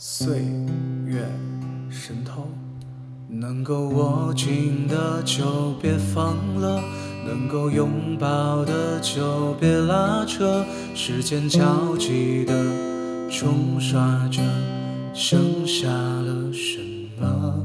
岁月神偷，能够握紧的就别放了，能够拥抱的就别拉扯，时间焦急的冲刷着，剩下了什么？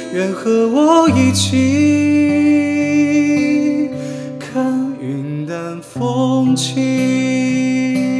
愿和我一起看云淡风轻。